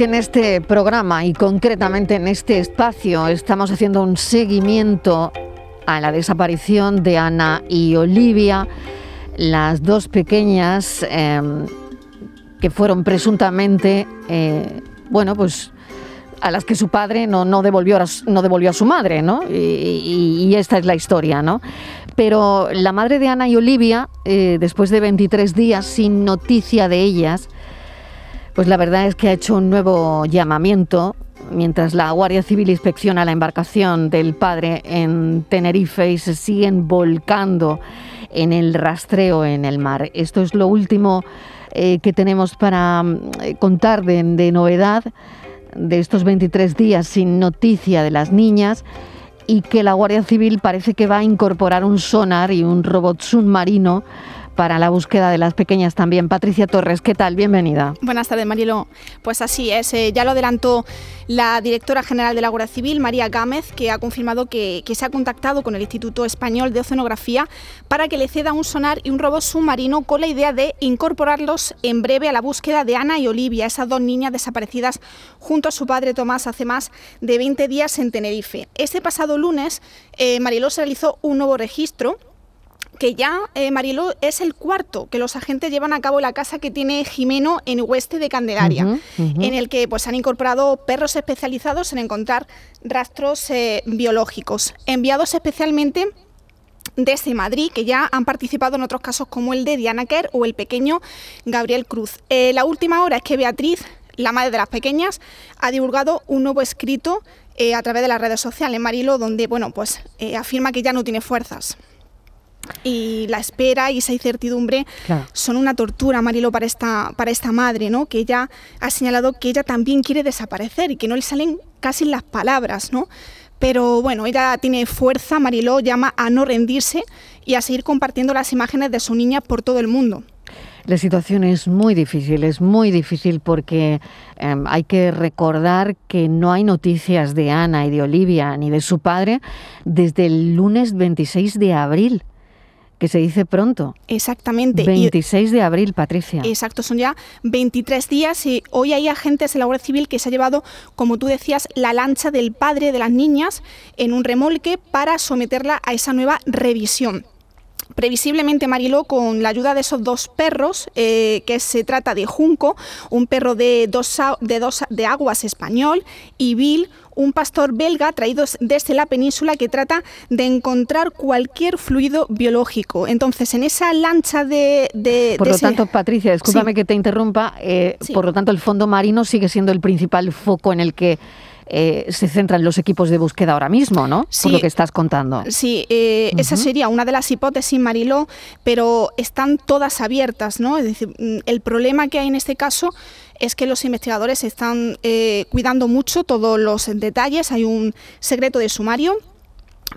Que en este programa y concretamente en este espacio estamos haciendo un seguimiento a la desaparición de Ana y Olivia, las dos pequeñas em, que fueron presuntamente, eh, bueno, pues a las que su padre no, no, devolvió, a, no devolvió a su madre, ¿no? Y, esta es la historia, ¿no? Pero la madre de Ana y Olivia, eh, después de 23 días sin noticia de ellas, pues la verdad es que ha hecho un nuevo llamamiento mientras la Guardia Civil inspecciona la embarcación del padre en Tenerife y se siguen volcando en el rastreo en el mar. Esto es lo último eh, que tenemos para mm, contar de, de novedad de estos 23 días sin noticia de las niñas y que la Guardia Civil parece que va a incorporar un sonar y un robot submarino para la búsqueda de las pequeñas también. Patricia Torres, ¿qué tal? Bienvenida. Buenas tardes, Marilo. Pues así es, eh, ya lo adelantó la directora general de la Guardia Civil, María Gámez, que ha confirmado que, se ha contactado con el Instituto Español de Oceanografía para que le ceda un sonar y un robot submarino con la idea de incorporarlos en breve a la búsqueda de Ana y Olivia, esas dos niñas desaparecidas junto a su padre Tomás hace más de 20 días en Tenerife. Este pasado lunes, eh, Mariló se realizó un nuevo registro que ya, eh, Mariló, es el cuarto que los agentes llevan a cabo la casa que tiene Jimeno en Hueste de Candelaria, en el que pues, han incorporado perros especializados en encontrar rastros eh, biológicos, enviados especialmente desde Madrid, que ya han participado en otros casos como el de Diana Kerr o el pequeño Gabriel Cruz. Eh, la última hora es que Beatriz, la madre de las pequeñas, ha divulgado un nuevo escrito a través de las redes sociales, Marilo, donde bueno, pues, afirma que ya no tiene fuerzas y la espera y esa incertidumbre son una tortura, Marilo, para esta, para esta madre, ¿no? Que ella ha señalado que ella también quiere desaparecer y que no le salen casi las palabras, ¿no? Pero bueno, ella tiene fuerza, Mariló llama a no rendirse y a seguir compartiendo las imágenes de su niña por todo el mundo. La situación es muy difícil, es muy difícil porque em, hay que recordar que no hay noticias de Ana y de Olivia ni de su padre desde el lunes 26 de abril que se dice pronto. Exactamente. 26 de abril, Patricia. Exacto, son ya 23 días y hoy hay agentes de la Guardia Civil que se ha llevado, como tú decías, la lancha del padre de las niñas en un remolque para someterla a esa nueva revisión previsiblemente Mariló con la ayuda de esos dos perros, eh, que se trata de Junco, un perro de dos, de dos de aguas español, y Bill, un pastor belga traído desde la península que trata de encontrar cualquier fluido biológico. Entonces, en esa lancha de... por lo tanto, Patricia, escúchame que te interrumpa, eh, por lo tanto, el fondo marino sigue siendo el principal foco en el que eh, se centran los equipos de búsqueda ahora mismo, ¿no? Sí, Por lo que estás contando. Sí, eh, esa sería una de las hipótesis, Mariló, pero están todas abiertas, ¿no? Es decir, mm, el problema que hay en este caso es que los investigadores están eh, cuidando mucho todos los detalles, hay un secreto de sumario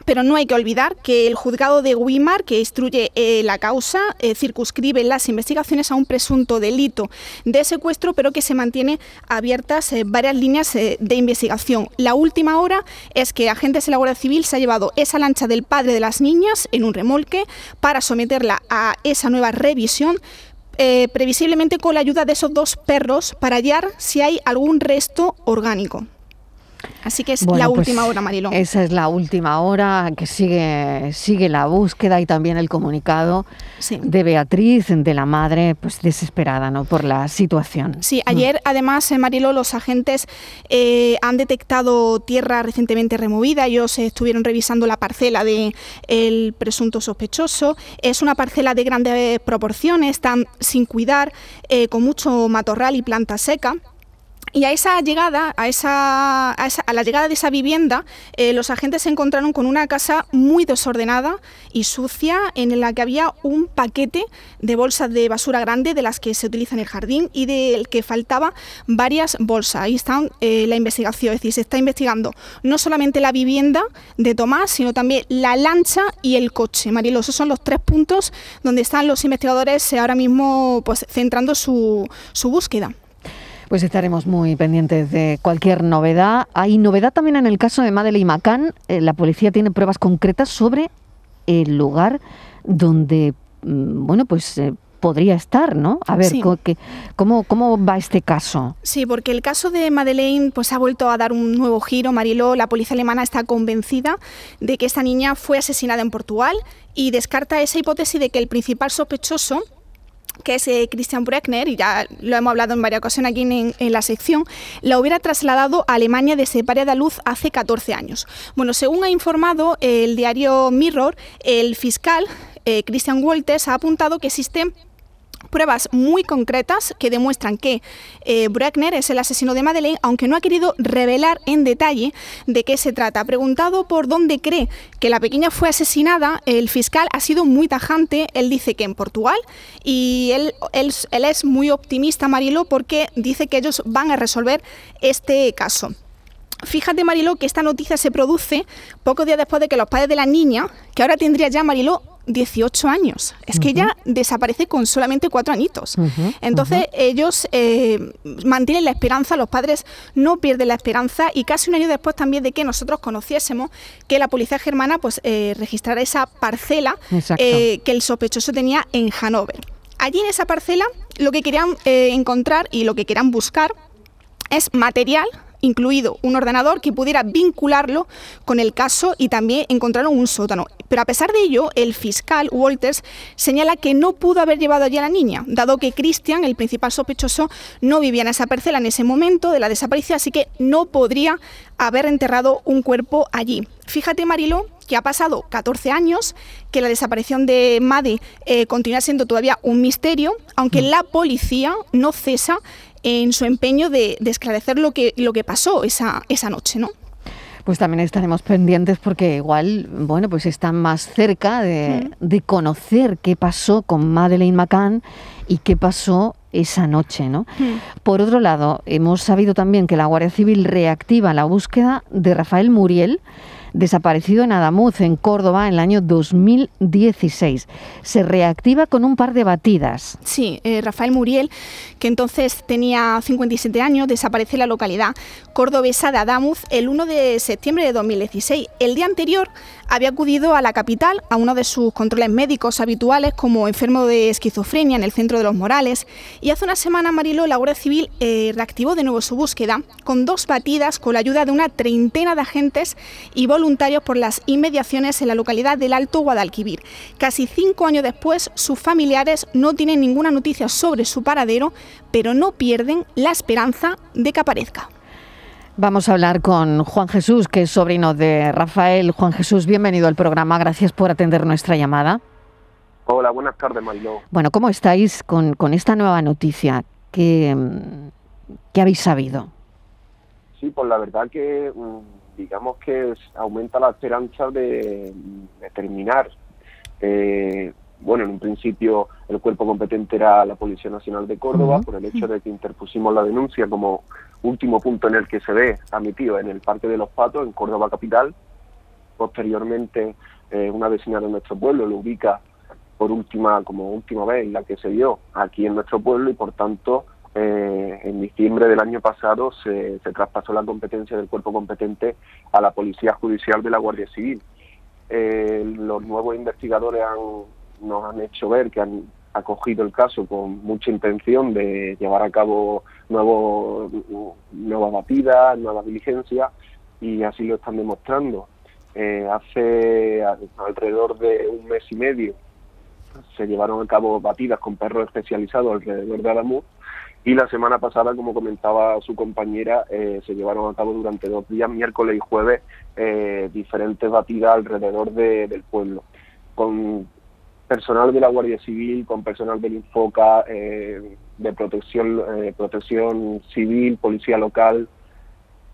pero no hay que olvidar que el juzgado de Weimar, que instruye eh, la causa, eh, circunscribe las investigaciones a un presunto delito de secuestro, pero que se mantiene abiertas eh, varias líneas de investigación. La última hora es que agentes de la Guardia Civil se ha llevado esa lancha del padre de las niñas en un remolque para someterla a esa nueva revisión, previsiblemente con la ayuda de esos dos perros para hallar si hay algún resto orgánico. Así que es la pues última hora, Marilón. Esa es la última hora que sigue, sigue la búsqueda y también el comunicado de Beatriz, de la madre, pues desesperada ¿no? por la situación. Sí, mm. ayer además, eh, Marilo, los agentes eh, han detectado tierra recientemente removida. Ellos estuvieron revisando la parcela del el presunto sospechoso. Es una parcela de grandes proporciones, están sin cuidar, eh, con mucho matorral y planta seca. Y a esa llegada, a, esa, a, la llegada de esa vivienda, eh, los agentes se encontraron con una casa muy desordenada y sucia, en la que había un paquete de bolsas de basura grande de las que se utilizan en el jardín y del que faltaba varias bolsas. Ahí está eh, la investigación, es decir, se está investigando no solamente la vivienda de Tomás, sino también la lancha y el coche. Marilo, esos son los tres puntos donde están los investigadores ahora mismo pues, centrando su, su búsqueda. Pues estaremos muy pendientes de cualquier novedad. Hay novedad también en el caso de Madeleine Macán. Eh, la policía tiene pruebas concretas sobre el lugar donde, mm, bueno, pues eh, podría estar, ¿no? A ver, ¿cómo, ¿cómo va este caso? Sí, porque el caso de Madeleine pues, ha vuelto a dar un nuevo giro. Mariló, la policía alemana está convencida de que esta niña fue asesinada en Portugal y descarta esa hipótesis de que el principal sospechoso que es eh, Christian Breckner, y ya lo hemos hablado en varias ocasiones aquí en, la sección, la hubiera trasladado a Alemania desde Paria de Luz hace 14 años. Bueno, según ha informado el diario Mirror, el fiscal eh, Christian Walters ha apuntado que existen pruebas muy concretas que demuestran que eh, es el asesino de Madeleine, aunque no ha querido revelar en detalle de qué se trata. Preguntado por dónde cree que la pequeña fue asesinada, el fiscal ha sido muy tajante. Él dice que en Portugal y él, es muy optimista, Marilo, porque dice que ellos van a resolver este caso. Fíjate, Marilo, que esta noticia se produce pocos días después de que los padres de la niña, que ahora tendría ya Marilo 18 años. Es que ella desaparece con solamente cuatro añitos. Entonces ellos eh, mantienen la esperanza, los padres no pierden la esperanza y casi un año después también de que nosotros conociésemos que la policía germana pues eh, registrara esa parcela eh, que el sospechoso tenía en Hannover. Allí en esa parcela lo que querían encontrar y lo que querían buscar es material incluido un ordenador que pudiera vincularlo con el caso y también encontraron un sótano. Pero a pesar de ello, el fiscal Walters señala que no pudo haber llevado allí a la niña, dado que Christian, el principal sospechoso, no vivía en esa parcela en ese momento de la desaparición, así que no podría haber enterrado un cuerpo allí. Fíjate, Marilo, que ha pasado 14 años, que la desaparición de Made eh, continúa siendo todavía un misterio, aunque mm. la policía no cesa en su empeño de, esclarecer lo que, lo que pasó esa, esa noche, ¿no? Pues también estaremos pendientes porque igual, bueno, pues están más cerca de, de conocer qué pasó con Madeleine McCann y qué pasó esa noche, ¿no? Por otro lado, hemos sabido también que la Guardia Civil reactiva la búsqueda de Rafael Muriel, desaparecido en Adamuz, en Córdoba, en el año 2016. Se reactiva con un par de batidas. Sí, eh, Rafael Muriel, que entonces tenía 57 años, desaparece en la localidad cordobesa de Adamuz el 1 de septiembre de 2016. El día anterior había acudido a la capital a uno de sus controles médicos habituales como enfermo de esquizofrenia en el centro de los Morales y hace una semana Mariló, la Guardia Civil, eh, reactivó de nuevo su búsqueda con dos batidas con la ayuda de una treintena de agentes y voluntarios por las inmediaciones en la localidad del Alto Guadalquivir. Casi cinco años después, sus familiares no tienen ninguna noticia sobre su paradero, pero no pierden la esperanza de que aparezca. Vamos a hablar con Juan Jesús, que es sobrino de Rafael. Juan Jesús, bienvenido al programa. Gracias por atender nuestra llamada. Hola, buenas tardes, Mariló. Bueno, ¿cómo estáis con, esta nueva noticia? ¿Qué, ¿Qué, habéis sabido? Sí, pues la verdad que mm, digamos que aumenta la esperanza de, terminar. Eh, bueno, en un principio el cuerpo competente era la Policía Nacional de Córdoba, por el hecho de que interpusimos la denuncia como último punto en el que se ve admitido en el Parque de los Patos, en Córdoba capital. Posteriormente, eh, una vecina de nuestro pueblo lo ubica por última, como última vez la que se vio aquí en nuestro pueblo y por tanto eh, en diciembre del año pasado se, traspasó la competencia del cuerpo competente a la Policía Judicial de la Guardia Civil. Eh, los nuevos investigadores nos han hecho ver que han acogido el caso con mucha intención de llevar a cabo nuevos, nuevas batidas, nuevas diligencias y así lo están demostrando. Eh, hace alrededor de un mes y medio se llevaron a cabo batidas con perros especializados alrededor de Alamuz y la semana pasada, como comentaba su compañera, eh, se llevaron a cabo durante dos días, miércoles y jueves, eh, diferentes batidas alrededor del pueblo, con personal de la Guardia Civil, con personal del Infoca, eh, de protección, protección civil, policía local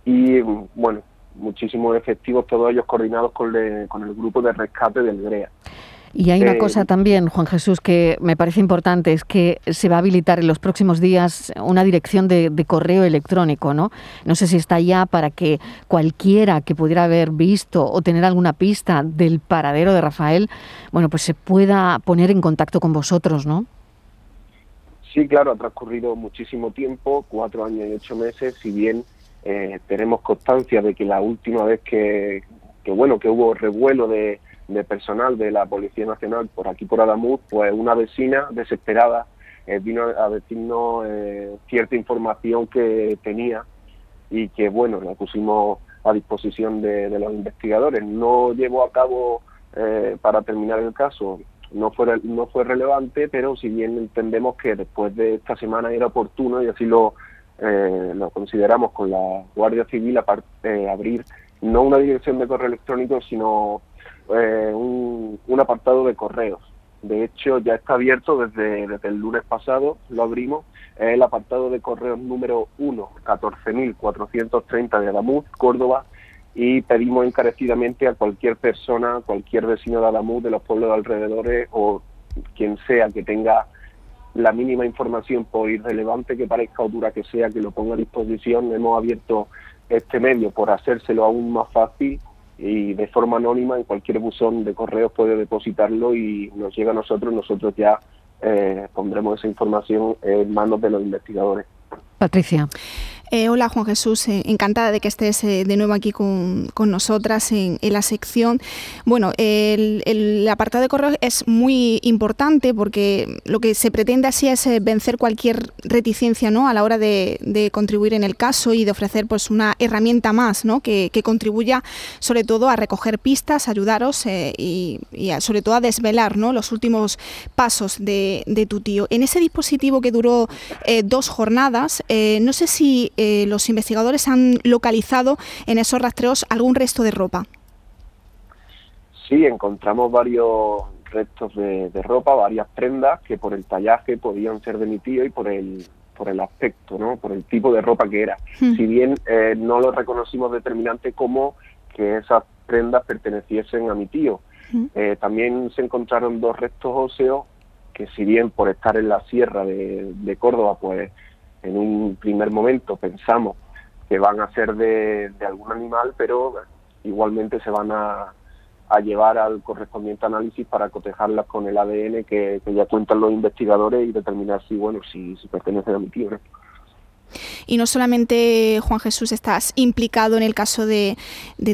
y, bueno, muchísimos efectivos, todos ellos coordinados con, con el grupo de rescate del GREA. Y hay una cosa también, Juan Jesús, que me parece importante, es que se va a habilitar en los próximos días una dirección de, correo electrónico, ¿no? No sé si está ya para que cualquiera que pudiera haber visto o tener alguna pista del paradero de Rafael, bueno, pues se pueda poner en contacto con vosotros, ¿no? Sí, claro, ha transcurrido muchísimo tiempo, cuatro años y ocho meses, si bien eh, tenemos constancia de que la última vez que, que, bueno, que hubo revuelo de de personal de la Policía Nacional por aquí por Adamuz, pues una vecina desesperada eh, vino a decirnos eh, cierta información que tenía y que bueno, la pusimos a disposición de, los investigadores. No llevó a cabo eh, para terminar el caso, no fue, no fue relevante, pero si bien entendemos que después de esta semana era oportuno y así lo, lo consideramos con la Guardia Civil abrir no una dirección de correo electrónico, sino eh, un, apartado de correos. De hecho, ya está abierto desde, el lunes pasado, lo abrimos, el apartado de correos número 1, 14.430 de Adamuz, Córdoba, y pedimos encarecidamente a cualquier persona, cualquier vecino de Adamuz, de los pueblos de alrededores o quien sea que tenga la mínima información, por irrelevante que parezca o dura que sea, que lo ponga a disposición. Hemos abierto este medio por hacérselo aún más fácil y de forma anónima en cualquier buzón de correos puede depositarlo y nos llega a nosotros, nosotros ya eh, pondremos esa información en manos de los investigadores. Patricia. Eh, hola Juan Jesús, eh, encantada de que estés eh, de nuevo aquí con, nosotras en, la sección. Bueno, el, apartado de correo es muy importante porque lo que se pretende así es vencer cualquier reticencia ¿no? a la hora de, contribuir en el caso y de ofrecer pues, una herramienta más ¿no? que, contribuya sobre todo a recoger pistas, ayudaros y, sobre todo a desvelar ¿no? los últimos pasos de, de, tu tío. En ese dispositivo que duró dos jornadas, no sé si eh, los investigadores han localizado en esos rastreos algún resto de ropa. Sí, encontramos varios restos de, ropa, varias prendas que por el tallaje podían ser de mi tío y por el por el aspecto, ¿no? por el tipo de ropa que era. Hmm. Si bien eh, no lo reconocimos determinante como que esas prendas perteneciesen a mi tío. Hmm. Eh, también se encontraron dos restos óseos que si bien por estar en la sierra de, de Córdoba, pues en un primer momento pensamos que van a ser de, algún animal, pero igualmente se van a, llevar al correspondiente análisis para cotejarlas con el ADN que, ya cuentan los investigadores y determinar si bueno si, si pertenecen a mi tío. Y no solamente, Juan Jesús, estás implicado en el caso de,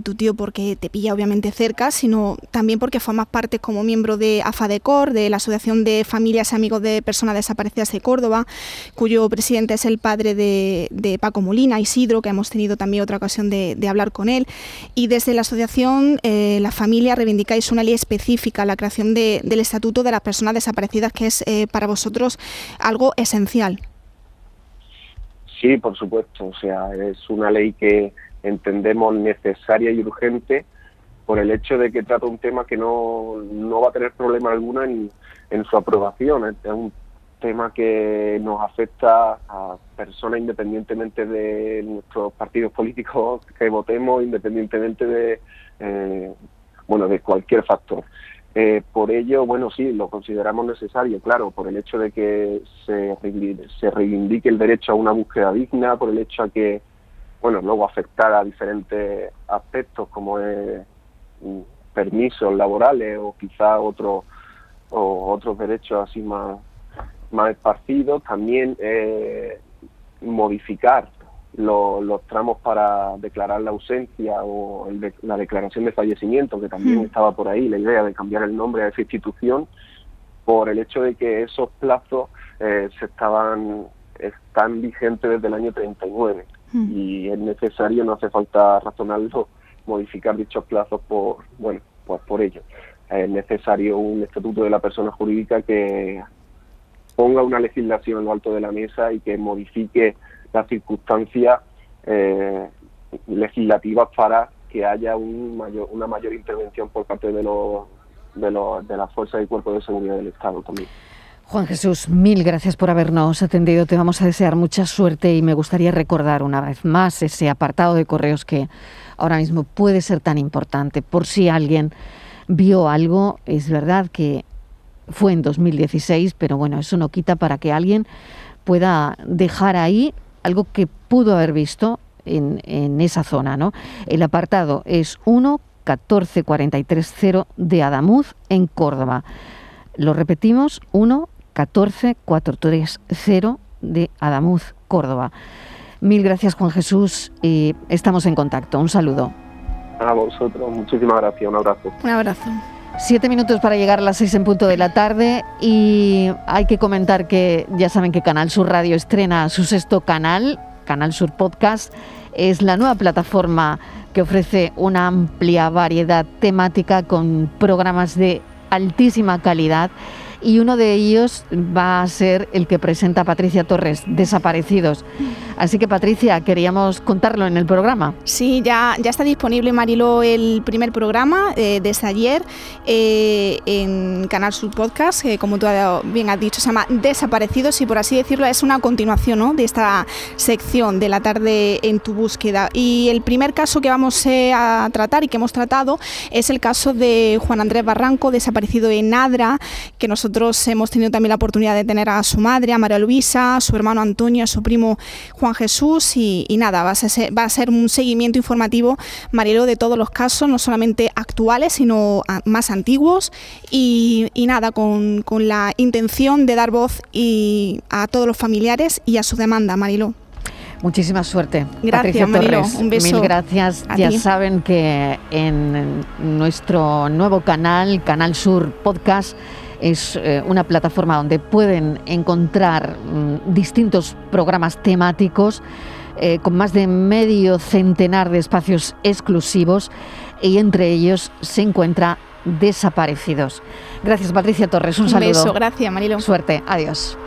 tu tío porque te pilla obviamente cerca, sino también porque formas parte como miembro de AFADECOR, de la Asociación de Familias y Amigos de Personas Desaparecidas de Córdoba, cuyo presidente es el padre de, Paco Molina, Isidro, que hemos tenido también otra ocasión de, hablar con él. Y desde la asociación, eh, la familia, reivindicáis una ley específica, la creación del Estatuto de las Personas Desaparecidas, que es eh, para vosotros algo esencial. Sí, por supuesto. O sea, es una ley que entendemos necesaria y urgente por el hecho de que trata un tema que no, no va a tener problema alguno en, su aprobación. Es un tema que nos afecta a personas independientemente de nuestros partidos políticos que votemos, independientemente de, eh, bueno, de cualquier factor. Eh, por ello, bueno, sí, lo consideramos necesario, claro, por el hecho de que se, se reivindique el derecho a una búsqueda digna, por el hecho a que, bueno, luego afectar a diferentes aspectos como es mm, permisos laborales o quizá otros o otros derechos así más más esparcidos, también eh, modificar los tramos para declarar la ausencia o la declaración de fallecimiento, que también hmm. estaba por ahí, la idea de cambiar el nombre a esa institución, por el hecho de que esos plazos eh, se estaban están vigentes desde el año 39 hmm. y es necesario, no hace falta razonarlo, modificar dichos plazos por, bueno, pues por ello. Es necesario un estatuto de la persona jurídica que ponga una legislación en lo alto de la mesa y que modifique las circunstancias eh, legislativas para que haya un mayor, una mayor intervención por parte de, los, de, los, de las fuerzas y cuerpos de seguridad del Estado también. Juan Jesús, mil gracias por habernos atendido. Te vamos a desear mucha suerte y me gustaría recordar una vez más ese apartado de correos que ahora mismo puede ser tan importante. Por si alguien vio algo, es verdad que fue en 2016, pero bueno, eso no quita para que alguien pueda dejar ahí algo que pudo haber visto en, en esa zona. ¿no? El apartado es 1 14430 de Adamuz en Córdoba. Lo repetimos, 1 14430 de Adamuz, Córdoba. Mil gracias, Juan Jesús, y estamos en contacto. Un saludo. A vosotros, muchísimas gracias. Un abrazo. Un abrazo. Siete minutos para llegar a las seis en punto de la tarde y hay que comentar que ya saben que Canal Sur Radio estrena su sexto canal, Canal Sur Podcast. Es la nueva plataforma que ofrece una amplia variedad temática con programas de altísima calidad y uno de ellos va a ser el que presenta Patricia Torres, Desaparecidos. Así que Patricia, queríamos contarlo en el programa. Sí, ya, ya está disponible, Marilo, el primer programa eh, desde ayer eh, en Canal Sur Podcast, que como tú bien has dicho, se llama Desaparecidos y por así decirlo es una continuación de esta sección de la tarde en tu búsqueda. Y el primer caso que vamos eh, a tratar y que hemos tratado es el caso de Juan Andrés Barranco, desaparecido en Adra, que nosotros nosotros hemos tenido también la oportunidad de tener a su madre, a María Luisa, a su hermano Antonio, a su primo Juan Jesús y, nada, va a, ser, va a, ser, un seguimiento informativo, Marielo, de todos los casos, no solamente actuales, sino más antiguos y, nada, con, la intención de dar voz y a todos los familiares y a su demanda, Marilo. Muchísima suerte. Gracias, Marilo. Un beso. Mil gracias. ya saben que en nuestro nuevo canal, Canal Sur Podcast, es eh, una plataforma donde pueden encontrar mm, distintos programas temáticos eh, con más de medio centenar de espacios exclusivos y entre ellos se encuentra Desaparecidos. Gracias Patricia Torres, un, saludo. Un beso, gracias Mariló. Suerte, adiós.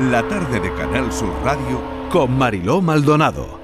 La tarde de Canal Sur Radio con Mariló Maldonado